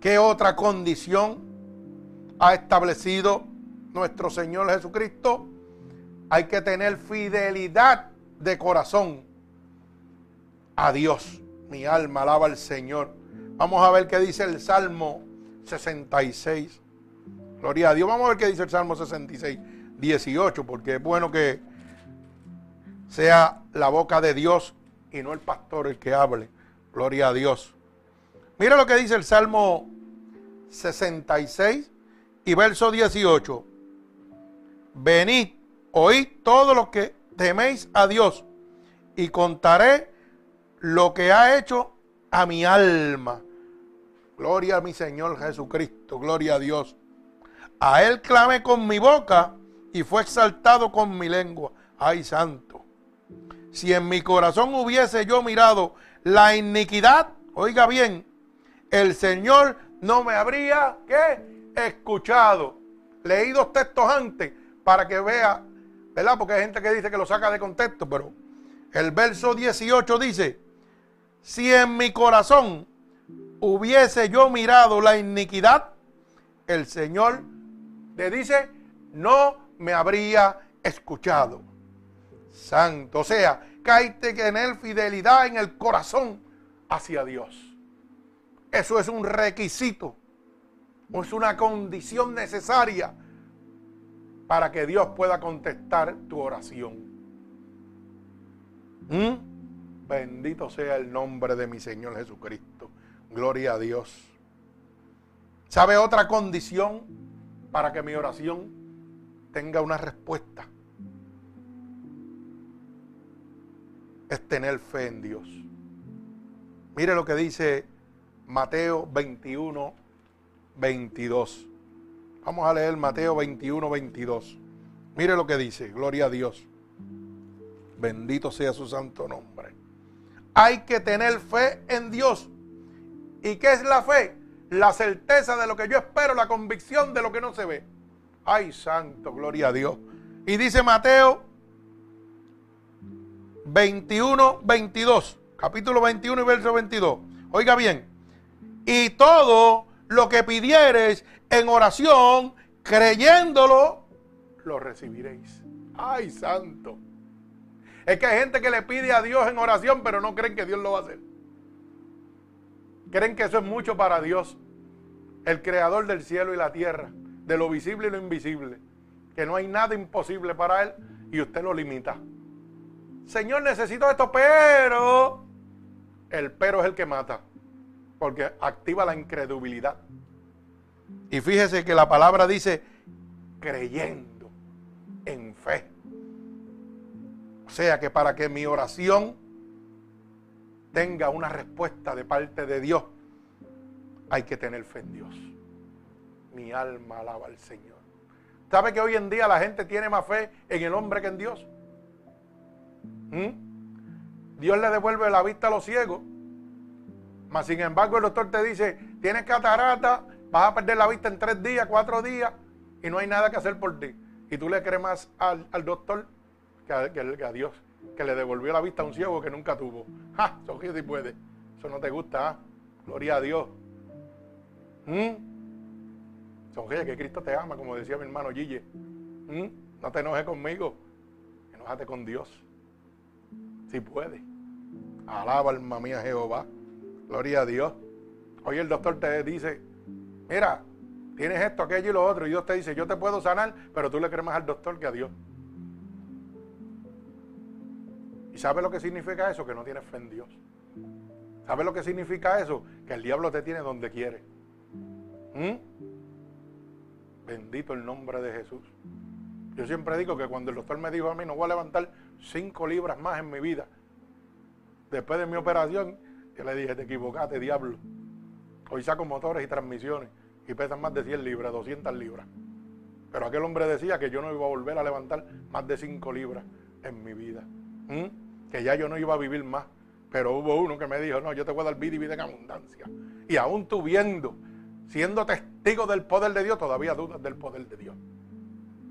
qué otra condición ha establecido nuestro Señor Jesucristo? Hay que tener fidelidad de corazón a Dios. Mi alma alaba al Señor. Vamos a ver qué dice el Salmo 66. Gloria a Dios. Vamos a ver qué dice el Salmo 66, 18, porque es bueno que sea la boca de Dios y no el pastor el que hable. Gloria a Dios. Mira lo que dice el Salmo 66 y verso 18. Venid, oíd todo lo que teméis a Dios y contaré lo que ha hecho a mi alma. Gloria a mi Señor Jesucristo, gloria a Dios. A Él clamé con mi boca y fue exaltado con mi lengua. Ay, santo. Si en mi corazón hubiese yo mirado la iniquidad, oiga bien, el Señor no me habría. Escuchado. Leí dos textos antes para que vea, ¿verdad? Porque hay gente que dice que lo saca de contexto, pero el verso 18 dice, si en mi corazón hubiese yo mirado la iniquidad, el Señor le dice, no me habría escuchado. Santo, o sea, caíte en él fidelidad en el corazón hacia Dios. Eso es un requisito, es una condición necesaria para que Dios pueda contestar tu oración. ¿Mm? Bendito sea el nombre de mi Señor Jesucristo. Gloria a Dios. ¿Sabe otra condición para que mi oración tenga una respuesta? Es tener fe en Dios. Mire lo que dice Mateo 21, 22. Vamos a leer Mateo 21, 22. Mire lo que dice, gloria a Dios. Bendito sea su santo nombre. Hay que tener fe en Dios. ¿Y qué es la fe? La certeza de lo que yo espero, la convicción de lo que no se ve. Ay, santo, gloria a Dios. Y dice Mateo 21, 22. Capítulo 21 y verso 22. Oiga bien. Y todo lo que pidieres en oración, creyéndolo, lo recibiréis. Ay, santo. Es que hay gente que le pide a Dios en oración, pero no creen que Dios lo va a hacer. Creen que eso es mucho para Dios, el creador del cielo y la tierra, de lo visible y lo invisible. Que no hay nada imposible para Él y usted lo limita. Señor, necesito esto, pero el pero es el que mata, porque activa la incredulidad. Y fíjese que la palabra dice creyendo en fe. O sea que para que mi oración tenga una respuesta de parte de Dios, hay que tener fe en Dios. Mi alma alaba al Señor. ¿Sabe que hoy en día la gente tiene más fe en el hombre que en Dios? ¿Mm? Dios le devuelve la vista a los ciegos. Mas sin embargo el doctor te dice, tienes catarata, vas a perder la vista en tres días, cuatro días, y no hay nada que hacer por ti. Y tú le crees más al, doctor que a, Dios, que le devolvió la vista a un ciego que nunca tuvo. ¡Ja! Eso sí puede. Eso no te gusta, ¿ah? Gloria a Dios. ¿Mm? Sonríe que Cristo te ama, como decía mi hermano Gille. ¿Mm? No te enojes conmigo, enójate con Dios. Si puede. Alaba alma mía Jehová. Gloria a Dios. Hoy el doctor te dice, mira, tienes esto, aquello y lo otro. Y Dios te dice, yo te puedo sanar, pero tú le crees más al doctor que a Dios. ¿Y sabes lo que significa eso? Que no tienes fe en Dios. ¿Sabes lo que significa eso? Que el diablo te tiene donde quiere. ¿Mm? Bendito el nombre de Jesús. Yo siempre digo que cuando el doctor me dijo a mí, no voy a levantar cinco libras más en mi vida, después de mi operación, yo le dije, te equivocaste, diablo. Hoy saco motores y transmisiones y pesan más de 100 libras, 200 libras. Pero aquel hombre decía que yo no iba a volver a levantar más de 5 libras en mi vida. ¿Mm? Que ya yo no iba a vivir más. Pero hubo uno que me dijo, no, yo te voy a dar vida y vida en abundancia. Y aún tú viendo, siendo testigo del poder de Dios, todavía dudas del poder de Dios.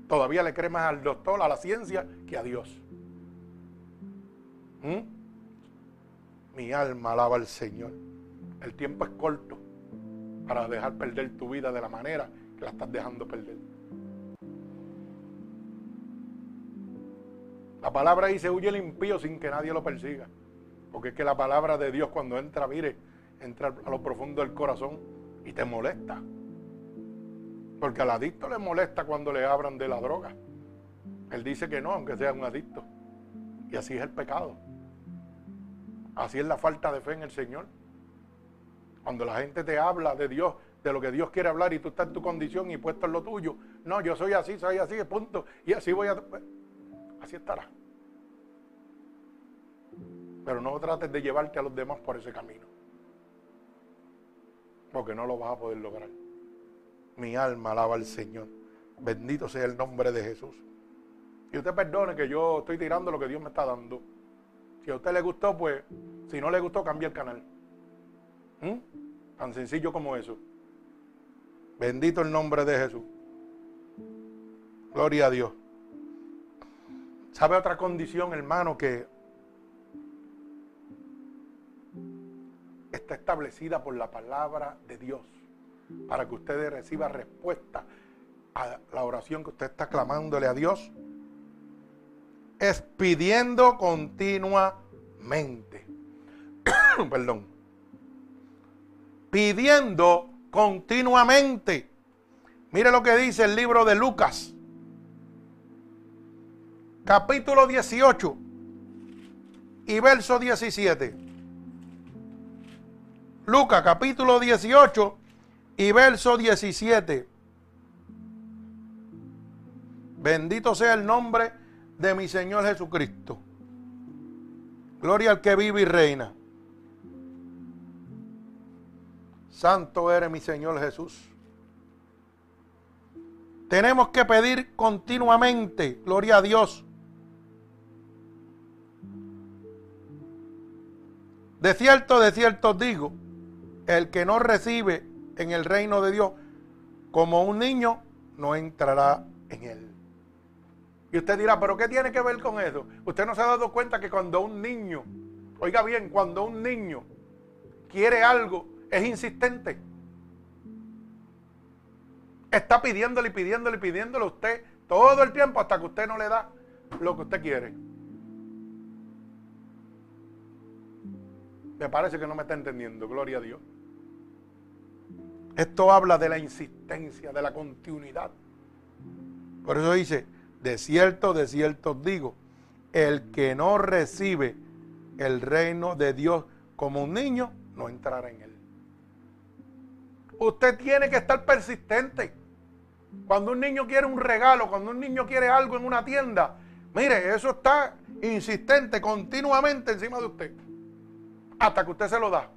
Todavía le crees más al doctor, a la ciencia, que a Dios. ¿Mm? Mi alma alaba al Señor. El tiempo es corto para dejar perder tu vida de la manera que la estás dejando perder. La palabra dice, huye el impío sin que nadie lo persiga. Porque es que la palabra de Dios cuando entra, mire, entra a lo profundo del corazón y te molesta. Porque al adicto le molesta cuando le abran de la droga. Él dice que no, aunque sea un adicto. Y así es el pecado. Así es la falta de fe en el Señor. Cuando la gente te habla de Dios, de lo que Dios quiere hablar y tú estás en tu condición y puesto en lo tuyo. No, yo soy así, soy así, punto. Y así voy a... Así estará. Pero no trates de llevarte a los demás por ese camino. Porque no lo vas a poder lograr. Mi alma alaba al Señor. Bendito sea el nombre de Jesús. Y usted perdone que yo estoy tirando lo que Dios me está dando. Si a usted le gustó, pues, si no le gustó, cambie el canal. ¿Mm? Tan sencillo como eso. Bendito el nombre de Jesús. Gloria a Dios. ¿Sabe otra condición, hermano, que está establecida por la palabra de Dios para que usted reciba respuesta a la oración que usted está clamándole a Dios? Es pidiendo continuamente. Perdón. Pidiendo continuamente. Mire lo que dice el libro de Lucas, capítulo 18 y verso 17. Lucas capítulo 18 y verso 17. Bendito sea el nombre de mi Señor Jesucristo. Gloria al que vive y reina. Santo eres mi Señor Jesús. Tenemos que pedir continuamente, gloria a Dios. De cierto, de cierto digo, el que no recibe en el reino de Dios como un niño, no entrará en él. Y usted dirá, pero ¿qué tiene que ver con eso? Usted no se ha dado cuenta que cuando un niño, oiga bien, cuando un niño quiere algo, es insistente. Está pidiéndole y pidiéndole y pidiéndole a usted todo el tiempo hasta que usted no le da lo que usted quiere. Me parece que no me está entendiendo, gloria a Dios. Esto habla de la insistencia, de la continuidad. Por eso dice, de cierto, de cierto digo, el que no recibe el reino de Dios como un niño, no entrará en él. Usted tiene que estar persistente. Cuando un niño quiere un regalo, cuando un niño quiere algo en una tienda, mire, eso está insistente continuamente encima de usted. Hasta que usted se lo da.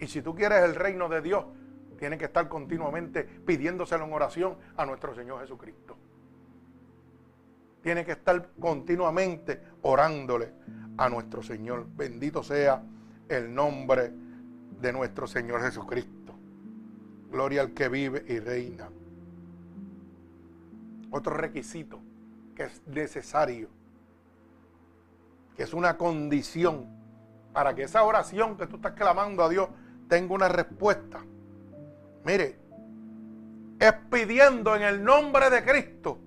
Y si tú quieres el reino de Dios, tiene que estar continuamente pidiéndoselo en oración a nuestro Señor Jesucristo. Tiene que estar continuamente orándole a nuestro Señor. Bendito sea el nombre de nuestro Señor Jesucristo. Gloria al que vive y reina. Otro requisito que es necesario, que es una condición para que esa oración que tú estás clamando a Dios tenga una respuesta. Mire, es pidiendo en el nombre de Cristo.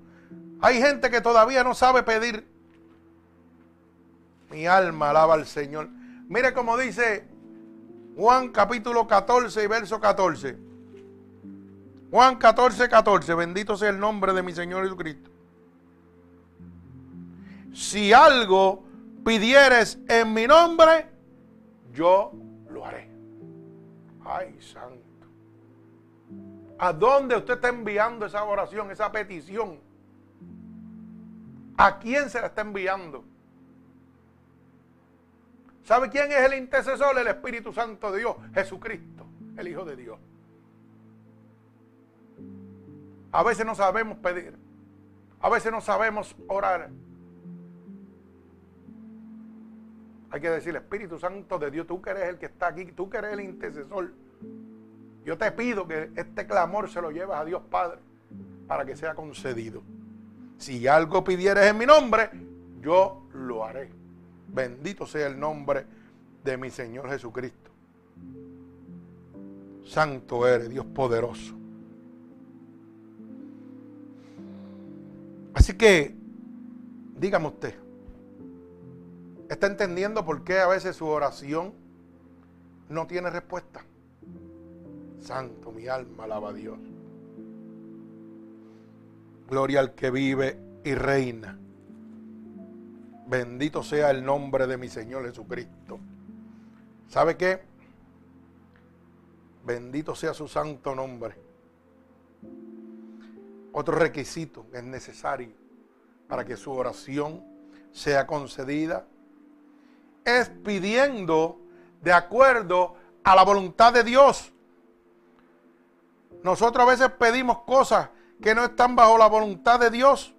Hay gente que todavía no sabe pedir. Mi alma alaba al Señor. Mire como dice Juan capítulo 14 y verso 14. Juan 14, 14. Bendito sea el nombre de mi Señor Jesucristo. Si algo pidieres en mi nombre, yo lo haré. Ay, santo. ¿A dónde usted está enviando esa oración, esa petición? ¿A quién se la está enviando? ¿Sabe quién es el intercesor? El Espíritu Santo de Dios, Jesucristo, el Hijo de Dios. A veces no sabemos pedir. A veces no sabemos orar. Hay que decir, Espíritu Santo de Dios, tú que eres el que está aquí, tú que eres el intercesor. Yo te pido que este clamor se lo lleves a Dios Padre para que sea concedido. Si algo pidieres en mi nombre, yo lo haré. Bendito sea el nombre de mi Señor Jesucristo. Santo eres, Dios poderoso. Así que, dígame usted, está entendiendo por qué a veces su oración no tiene respuesta. Santo, mi alma alaba a Dios. Gloria al que vive y reina. Bendito sea el nombre de mi Señor Jesucristo. ¿Sabe qué? Bendito sea su santo nombre. Otro requisito es necesario para que su oración sea concedida es pidiendo de acuerdo a la voluntad de Dios. Nosotros a veces pedimos cosas que no están bajo la voluntad de Dios.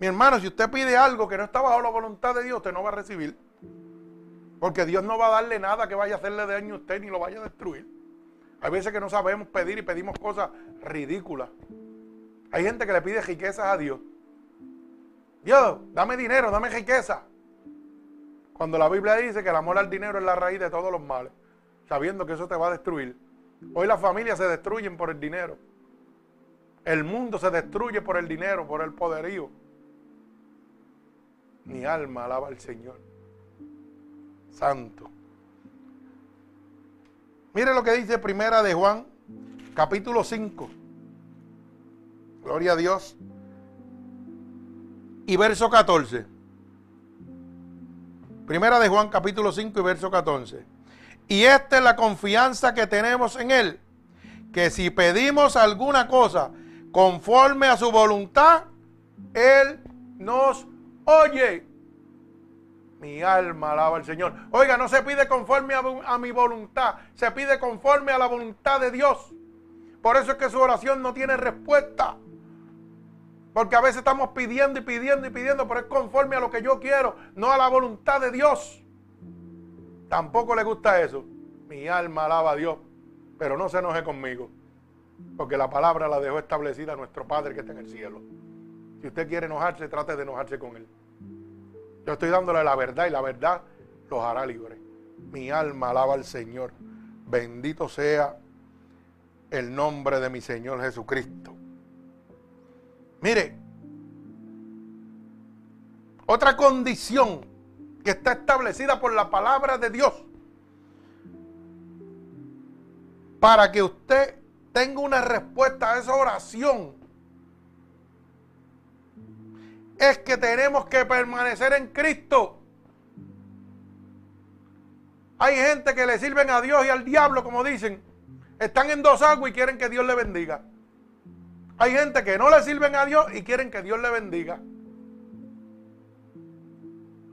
Mi hermano, si usted pide algo que no está bajo la voluntad de Dios, usted no va a recibir. Porque Dios no va a darle nada que vaya a hacerle daño a usted ni lo vaya a destruir. Hay veces que no sabemos pedir y pedimos cosas ridículas. Hay gente que le pide riquezas a Dios. Dios, dame dinero, dame riqueza. Cuando la Biblia dice que el amor al dinero es la raíz de todos los males, sabiendo que eso te va a destruir. Hoy las familias se destruyen por el dinero. El mundo se destruye por el dinero, por el poderío. Mi alma alaba al Señor. Santo. Mire lo que dice Primera de Juan, capítulo 5. Gloria a Dios. Y verso 14. Primera de Juan, capítulo 5 y verso 14. Y esta es la confianza que tenemos en Él, que si pedimos alguna cosa conforme a su voluntad, Él nos oye. Mi alma alaba al Señor. Oiga, no se pide conforme a, mi voluntad, se pide conforme a la voluntad de Dios. Por eso es que su oración no tiene respuesta. Porque a veces estamos pidiendo y pidiendo y pidiendo, pero es conforme a lo que yo quiero, no a la voluntad de Dios. Tampoco le gusta eso. Mi alma alaba a Dios, pero no se enoje conmigo. Porque la palabra la dejó establecida nuestro Padre que está en el cielo. Si usted quiere enojarse, trate de enojarse con Él. Yo estoy dándole la verdad y la verdad los hará libres. Mi alma alaba al Señor. Bendito sea el nombre de mi Señor Jesucristo. Mire, otra condición que está establecida por la palabra de Dios para que usted tenga una respuesta a esa oración es que tenemos que permanecer en Cristo. Hay gente que le sirven a Dios y al diablo, como dicen. Están en dos aguas y quieren que Dios le bendiga. Hay gente que no le sirven a Dios y quieren que Dios le bendiga.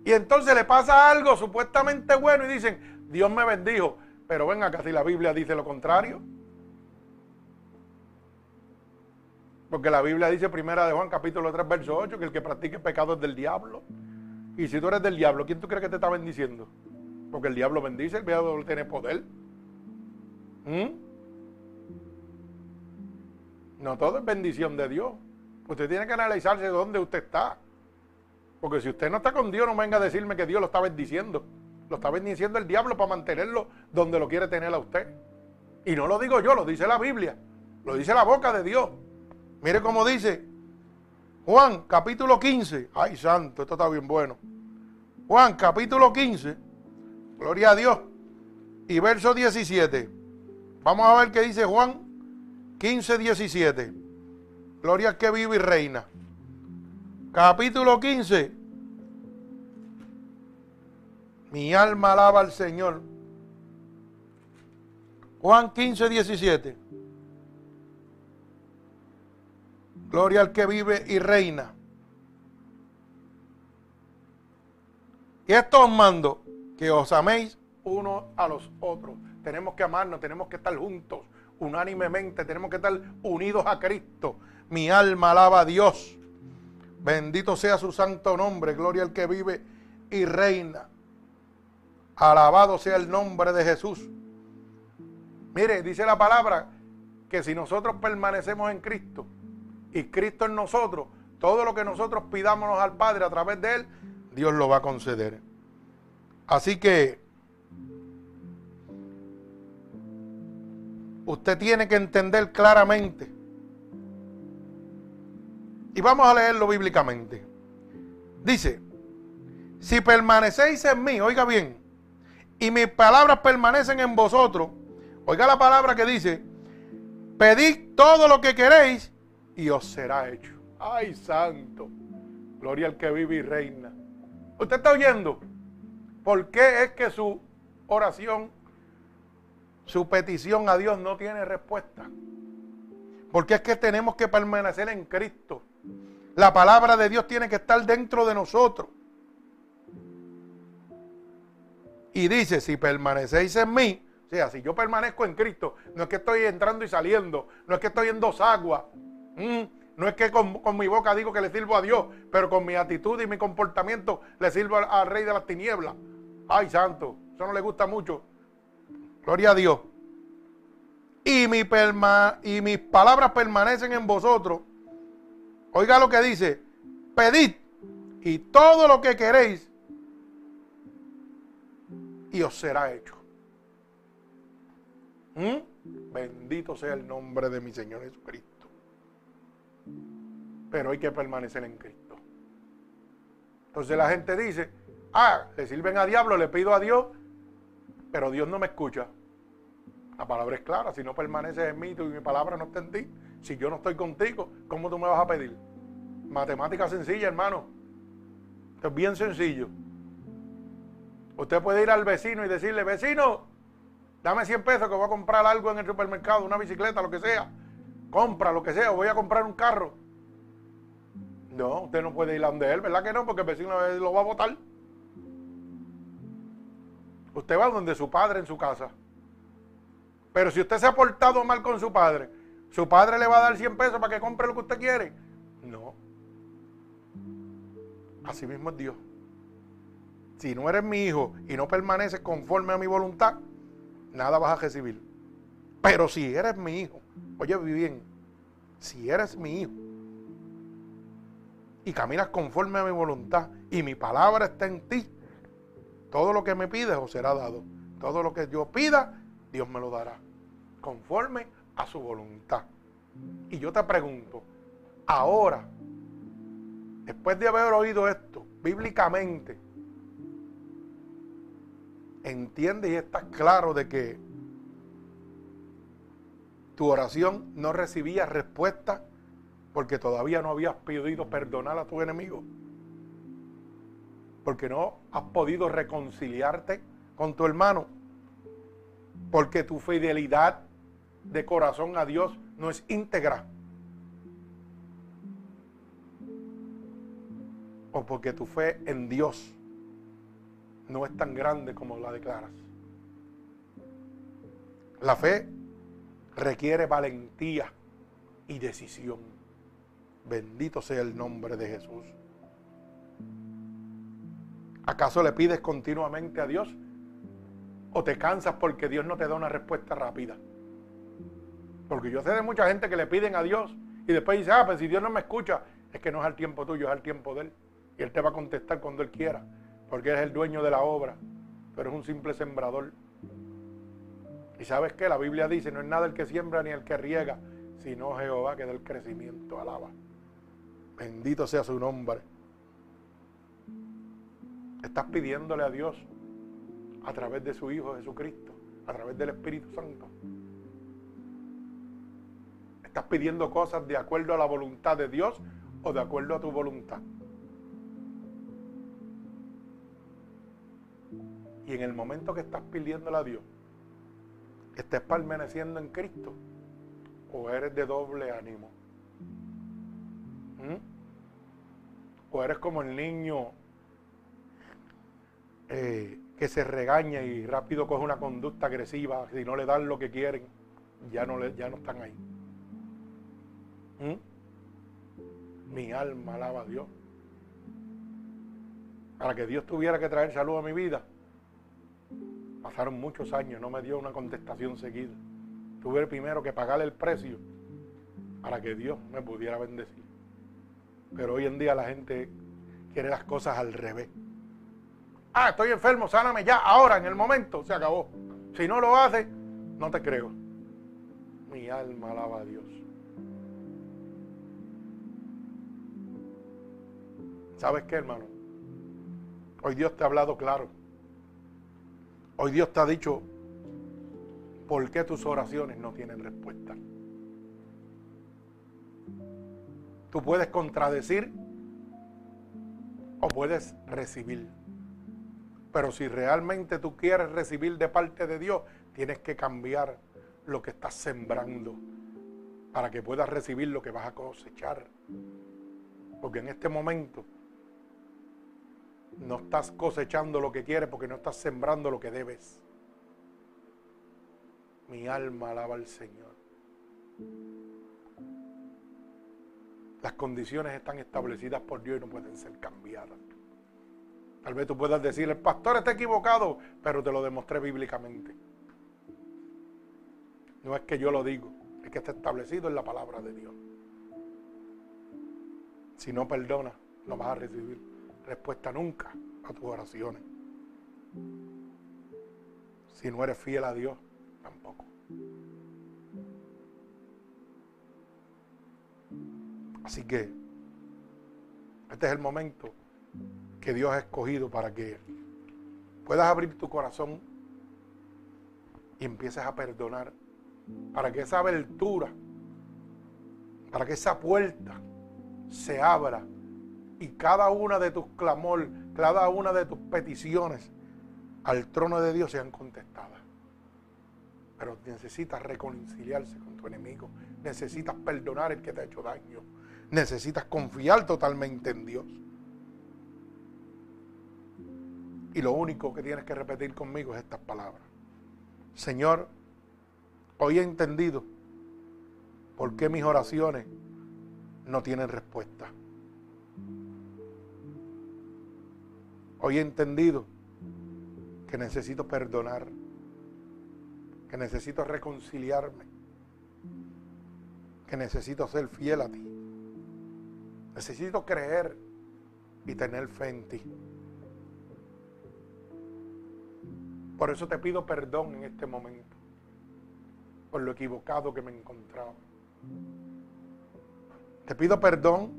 Y entonces le pasa algo supuestamente bueno y dicen, Dios me bendijo. Pero venga acá si la Biblia dice lo contrario. Porque la Biblia dice primera de Juan capítulo 3 verso 8 que el que practique pecado es del diablo. Y si tú eres del diablo, ¿quién tú crees que te está bendiciendo? Porque el diablo bendice, el diablo tiene poder. ¿Mm? No todo es bendición de Dios. Usted tiene que analizarse dónde usted está. Porque si usted no está con Dios, no venga a decirme que Dios lo está bendiciendo. Lo está bendiciendo el diablo para mantenerlo donde lo quiere tener a usted. Y no lo digo yo, lo dice la Biblia. Lo dice la boca de Dios. Mire cómo dice Juan capítulo 15. Ay, santo, esto está bien bueno. Juan capítulo 15. Gloria a Dios. Y verso 17. Vamos a ver qué dice Juan 15, 17. Gloria al que vive y reina. Capítulo 15. Mi alma alaba al Señor. Juan 15, 17. Gloria al que vive y reina. Y esto os mando, que os améis unos a los otros. Tenemos que amarnos, tenemos que estar juntos, unánimemente, tenemos que estar unidos a Cristo. Mi alma alaba a Dios. Bendito sea su santo nombre, gloria al que vive y reina. Alabado sea el nombre de Jesús. Mire, dice la palabra que si nosotros permanecemos en Cristo, y Cristo en nosotros, todo lo que nosotros pidámonos al Padre a través de Él, Dios lo va a conceder. Así que usted tiene que entender claramente. Y vamos a leerlo bíblicamente. Dice, si permanecéis en mí, oiga bien, y mis palabras permanecen en vosotros, oiga la palabra que dice, pedid todo lo que queréis y os será hecho. Ay, santo, gloria al que vive y reina. ¿Usted está oyendo? ¿Por qué es que su oración, su petición a Dios no tiene respuesta? Porque es que tenemos que permanecer en Cristo. La palabra de Dios tiene que estar dentro de nosotros. Y dice, si permanecéis en mí, o sea, si yo permanezco en Cristo, no es que estoy entrando y saliendo, no es que estoy en dos aguas, no es que con, mi boca digo que le sirvo a Dios, pero con mi actitud y mi comportamiento le sirvo al, rey de las tinieblas. Ay, santo, eso no le gusta mucho. Gloria a Dios. Y, mi mis palabras permanecen en vosotros. Oiga lo que dice, pedid y todo lo que queréis y os será hecho. ¿Mm? Bendito sea el nombre de mi Señor Jesucristo. Pero hay que permanecer en Cristo. Entonces la gente dice, ah, le sirven a diablo, le pido a Dios, pero Dios no me escucha. La palabra es clara, si no permaneces en mí y mi palabra no está en ti, si yo no estoy contigo, ¿cómo tú me vas a pedir? Matemática sencilla, hermano. Esto es bien sencillo. Usted puede ir al vecino y decirle, vecino, dame 100 pesos que voy a comprar algo en el supermercado, una bicicleta, lo que sea. Compra lo que sea, voy a comprar un carro. No, usted no puede ir a donde él, ¿verdad que no? Porque el vecino lo va a votar. Usted va donde su padre en su casa. Pero si usted se ha portado mal con su padre, ¿su padre le va a dar 100 pesos para que compre lo que usted quiere? No. Así mismo es Dios si no eres mi hijo y no permaneces conforme a mi voluntad, nada vas a recibir. Pero si eres mi hijo, oye bien, si eres mi hijo y caminas conforme a mi voluntad y mi palabra está en ti, todo lo que me pides os será dado. Todo lo que yo pida, Dios me lo dará, conforme a su voluntad. Y yo te pregunto, ahora, después de haber oído esto, bíblicamente, entiende y estás claro de que tu oración no recibía respuesta porque todavía no habías pedido perdonar a tu enemigo. Porque no has podido reconciliarte con tu hermano. Porque tu fidelidad de corazón a Dios no es íntegra. O porque tu fe en Dios no es tan grande como la declaras. La fe requiere valentía y decisión. Bendito sea el nombre de Jesús. ¿Acaso le pides continuamente a Dios? ¿O te cansas porque Dios no te da una respuesta rápida? Porque yo sé de mucha gente que le piden a Dios y después dice, ah, pues si Dios no me escucha, es que no es al tiempo tuyo, es al tiempo de Él. Y Él te va a contestar cuando Él quiera porque es el dueño de la obra, pero es un simple sembrador. Y sabes que la Biblia dice, no es nada el que siembra ni el que riega, sino Jehová que da el crecimiento, alaba. Bendito sea su nombre. Estás pidiéndole a Dios a través de su Hijo Jesucristo, a través del Espíritu Santo. Estás pidiendo cosas de acuerdo a la voluntad de Dios o de acuerdo a tu voluntad. Y en el momento que estás pidiéndole a Dios, estés permaneciendo en Cristo, o eres de doble ánimo. O eres como el niño eh, que se regaña y rápido coge una conducta agresiva, si no le dan lo que quieren, ya no, ya no están ahí. ¿Mm? Mi alma alaba a Dios. Para que Dios tuviera que traer salud a mi vida, Pasaron muchos años, no me dio una contestación seguida. Tuve primero que pagarle el precio para que Dios me pudiera bendecir. Pero hoy en día la gente quiere las cosas al revés. Ah, estoy enfermo, sáname ya, ahora, en el momento, se acabó. Si no lo hace, no te creo. Mi alma alaba a Dios. ¿Sabes qué, hermano? Hoy Dios te ha hablado claro. Hoy Dios te ha dicho por qué tus oraciones no tienen respuesta. Tú puedes contradecir o puedes recibir. Pero si realmente tú quieres recibir de parte de Dios, tienes que cambiar lo que estás sembrando para que puedas recibir lo que vas a cosechar. Porque en este momento no estás cosechando lo que quieres porque no estás sembrando lo que debes. Mi alma alaba al Señor. Las condiciones están establecidas por Dios y no pueden ser cambiadas. Tal vez tú puedas decir, el pastor está equivocado, pero te lo demostré bíblicamente. No es que yo lo digo, es que está establecido en la palabra de Dios. Si no perdonas, no vas a recibir respuesta nunca a tus oraciones. Si no eres fiel a Dios, tampoco. Así que este es el momento que Dios ha escogido para que puedas abrir tu corazón y empieces a perdonar. Para que esa abertura, para que esa puerta se abra y cada una de tus clamor, cada una de tus peticiones al trono de Dios sean contestadas. Pero necesitas reconciliarse con tu enemigo, necesitas perdonar el que te ha hecho daño, necesitas confiar totalmente en Dios. Y lo único que tienes que repetir conmigo es estas palabras. Señor, hoy he entendido por qué mis oraciones no tienen respuesta. Hoy he entendido que necesito perdonar, que necesito reconciliarme, que necesito ser fiel a ti. Necesito creer y tener fe en ti. Por eso te pido perdón en este momento, por lo equivocado que me he encontrado. Te pido perdón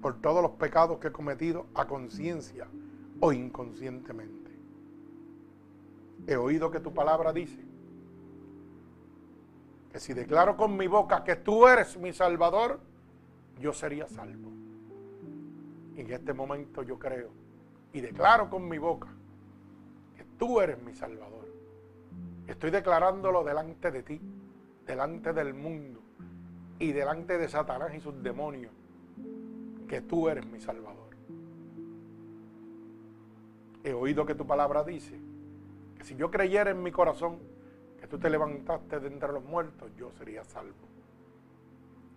por todos los pecados que he cometido a conciencia o inconscientemente. He oído que tu palabra dice que si declaro con mi boca que tú eres mi Salvador, yo sería salvo. Y en este momento yo creo y declaro con mi boca que tú eres mi Salvador. Estoy declarándolo delante de ti, delante del mundo y delante de Satanás y sus demonios, que tú eres mi Salvador. He oído que tu palabra dice que si yo creyera en mi corazón que tú te levantaste de entre los muertos, yo sería salvo.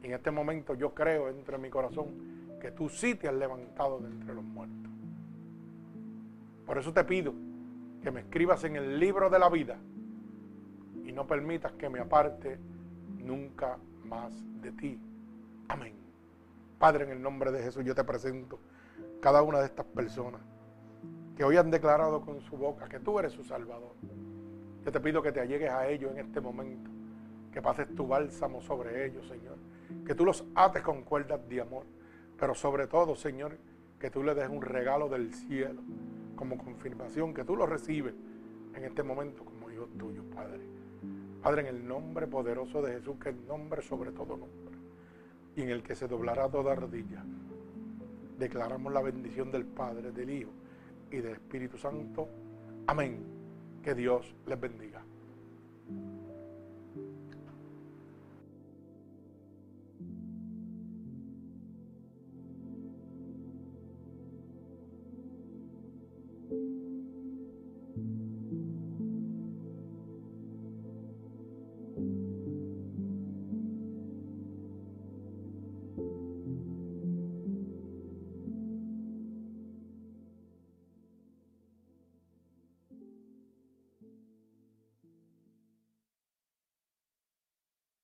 En este momento yo creo entre mi corazón que tú sí te has levantado de entre los muertos. Por eso te pido que me escribas en el libro de la vida y no permitas que me aparte nunca más de ti. Amén. Padre, en el nombre de Jesús yo te presento cada una de estas personas que hoy han declarado con su boca que tú eres su Salvador. Yo te pido que te allegues a ellos en este momento, que pases tu bálsamo sobre ellos, Señor que tú los ates con cuerdas de amor, pero sobre todo, Señor, que tú le des un regalo del cielo como confirmación, que tú lo recibes en este momento como hijo tuyo, Padre. Padre, en el nombre poderoso de Jesús, que es nombre sobre todo nombre, y en el que se doblará toda rodilla, declaramos la bendición del Padre, del Hijo y del Espíritu Santo. Amén. Que Dios les bendiga.